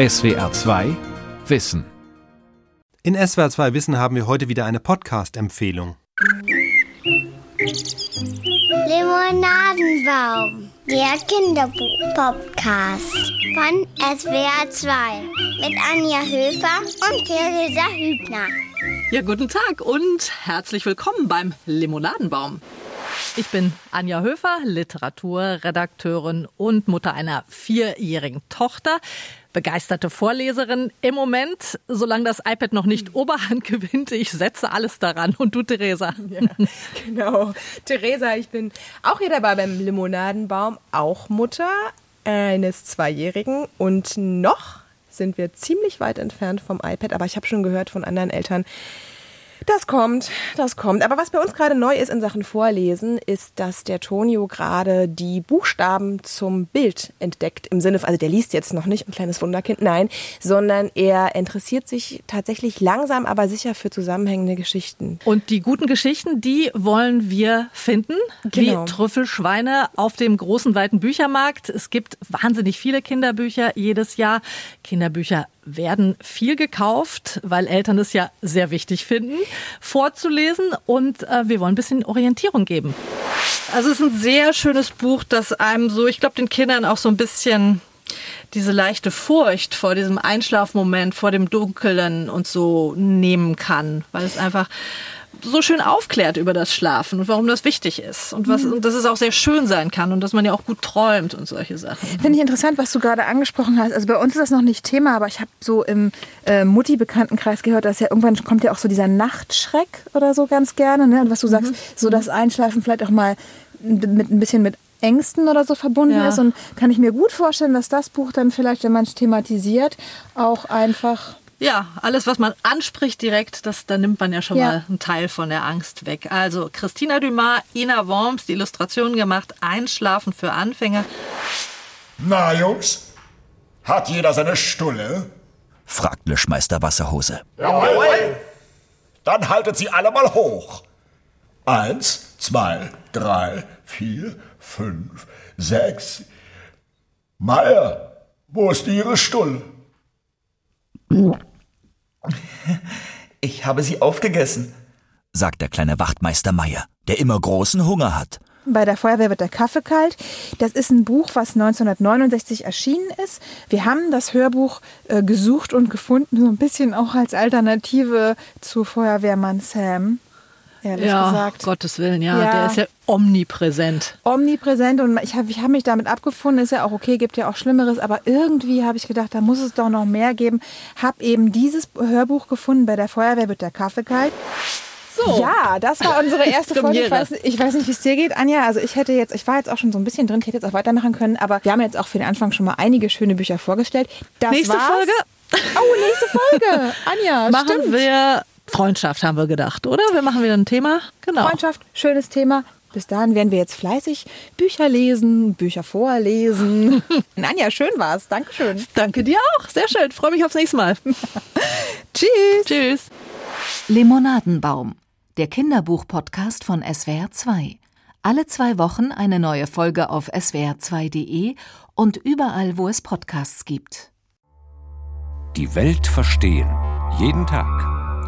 SWR 2 Wissen. In SWR 2 Wissen haben wir heute wieder eine Podcast-Empfehlung. Limonadenbaum, der Kinderbuch-Podcast von SWR 2 mit Anja Höfer und Theresa Hübner. Ja, guten Tag und herzlich willkommen beim Limonadenbaum. Ich bin Anja Höfer, Literaturredakteurin und Mutter einer vierjährigen Tochter. Begeisterte Vorleserin im Moment, solange das iPad noch nicht Oberhand gewinnt. Ich setze alles daran. Und du, Theresa? Ja, genau. Theresa, ich bin auch hier dabei beim Limonadenbaum, auch Mutter eines Zweijährigen. Und noch sind wir ziemlich weit entfernt vom iPad, aber ich habe schon gehört von anderen Eltern, das kommt, das kommt. Aber was bei uns gerade neu ist in Sachen Vorlesen, ist, dass der Tonio gerade die Buchstaben zum Bild entdeckt. Im Sinne, also der liest jetzt noch nicht ein kleines Wunderkind, nein, sondern er interessiert sich tatsächlich langsam, aber sicher für zusammenhängende Geschichten. Und die guten Geschichten, die wollen wir finden, Genau. wie Trüffelschweine auf dem großen, weiten Büchermarkt. Es gibt wahnsinnig viele Kinderbücher jedes Jahr. Kinderbücher werden viel gekauft, weil Eltern es ja sehr wichtig finden, vorzulesen. Und äh, wir wollen ein bisschen Orientierung geben. Also es ist ein sehr schönes Buch, das einem so, ich glaube, den Kindern auch so ein bisschen diese leichte Furcht vor diesem Einschlafmoment, vor dem Dunkeln und so nehmen kann, weil es einfach so schön aufklärt über das Schlafen und warum das wichtig ist und was und dass es auch sehr schön sein kann und dass man ja auch gut träumt und solche Sachen. Finde ich interessant, was du gerade angesprochen hast. Also bei uns ist das noch nicht Thema, aber ich habe so im äh, Mutti-Bekanntenkreis gehört, dass ja irgendwann kommt ja auch so dieser Nachtschreck oder so ganz gerne. Ne? Und was du sagst, so das Einschlafen vielleicht auch mal mit ein bisschen mit Ängsten oder so verbunden Ja. ist. Und kann ich mir gut vorstellen, dass das Buch dann vielleicht, wenn man es thematisiert, auch einfach Ja, alles, was man anspricht direkt, das, da nimmt man ja schon Ja. mal einen Teil von der Angst weg. Also Christina Dumas, Ina Worms, die Illustrationen gemacht, Einschlafen für Anfänger. Na, Jungs, hat jeder seine Stulle? fragt Löschmeister Wasserhose. Jawohl. Dann haltet sie alle mal hoch. Eins, zwei, drei, vier, fünf, sechs. Meier, wo ist Ihre Stulle? Ich habe sie aufgegessen, sagt der kleine Wachtmeister Meier, der immer großen Hunger hat. Bei der Feuerwehr wird der Kaffee kalt. Das ist ein Buch, was 1969 erschienen ist. Wir haben das Hörbuch äh, gesucht und gefunden, so ein bisschen auch als Alternative zu Feuerwehrmann Sam. Ehrlich Ja, gesagt. Gottes Willen, ja, Ja. der ist ja omnipräsent. Omnipräsent und ich habe ich hab mich damit abgefunden, ist ja auch okay, gibt ja auch Schlimmeres, aber irgendwie habe ich gedacht, da muss es doch noch mehr geben. Hab eben dieses Hörbuch gefunden, bei der Feuerwehr wird der Kaffee kalt. So. Ja, das war unsere erste Folge. Ich weiß, ich weiß nicht, wie es dir geht, Anja. Also ich hätte jetzt, ich war jetzt auch schon so ein bisschen drin, ich hätte jetzt auch weitermachen können, aber wir haben jetzt auch für den Anfang schon mal einige schöne Bücher vorgestellt. Das Nächste war's. Folge Oh, nächste Folge. Anja, machen stimmt. wir Freundschaft, haben wir gedacht, oder? Wir machen wieder ein Thema. Genau. Freundschaft, schönes Thema. Bis dahin werden wir jetzt fleißig Bücher lesen, Bücher vorlesen. Anja, schön war's. Dankeschön. Danke dir auch. Sehr schön. Freue mich aufs nächste Mal. Tschüss. Tschüss. Limonadenbaum, der Kinderbuch-Podcast von SWR2. Alle zwei Wochen eine neue Folge auf swr2.de und überall, wo es Podcasts gibt. Die Welt verstehen. Jeden Tag.